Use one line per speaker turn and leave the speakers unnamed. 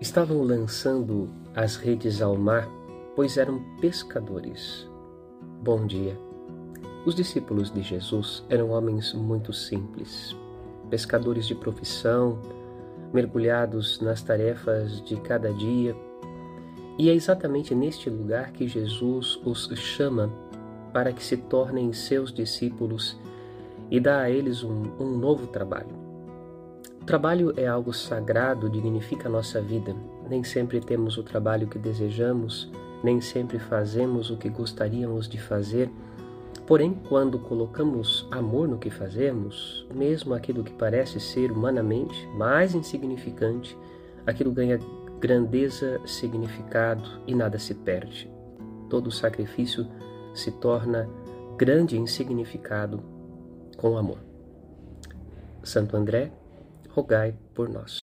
estavam lançando as redes ao mar, pois eram pescadores. Bom dia. Os discípulos de Jesus eram homens muito simples, pescadores de profissão, mergulhados nas tarefas de cada dia. E é exatamente neste lugar que Jesus os chama para que se tornem seus discípulos e dá a eles um, um novo trabalho. Trabalho é algo sagrado, dignifica a nossa vida. Nem sempre temos o trabalho que desejamos, nem sempre fazemos o que gostaríamos de fazer. Porém, quando colocamos amor no que fazemos, mesmo aquilo que parece ser humanamente mais insignificante, aquilo ganha grandeza, significado e nada se perde. Todo sacrifício se torna grande em significado com amor. Santo André, rogai por nós.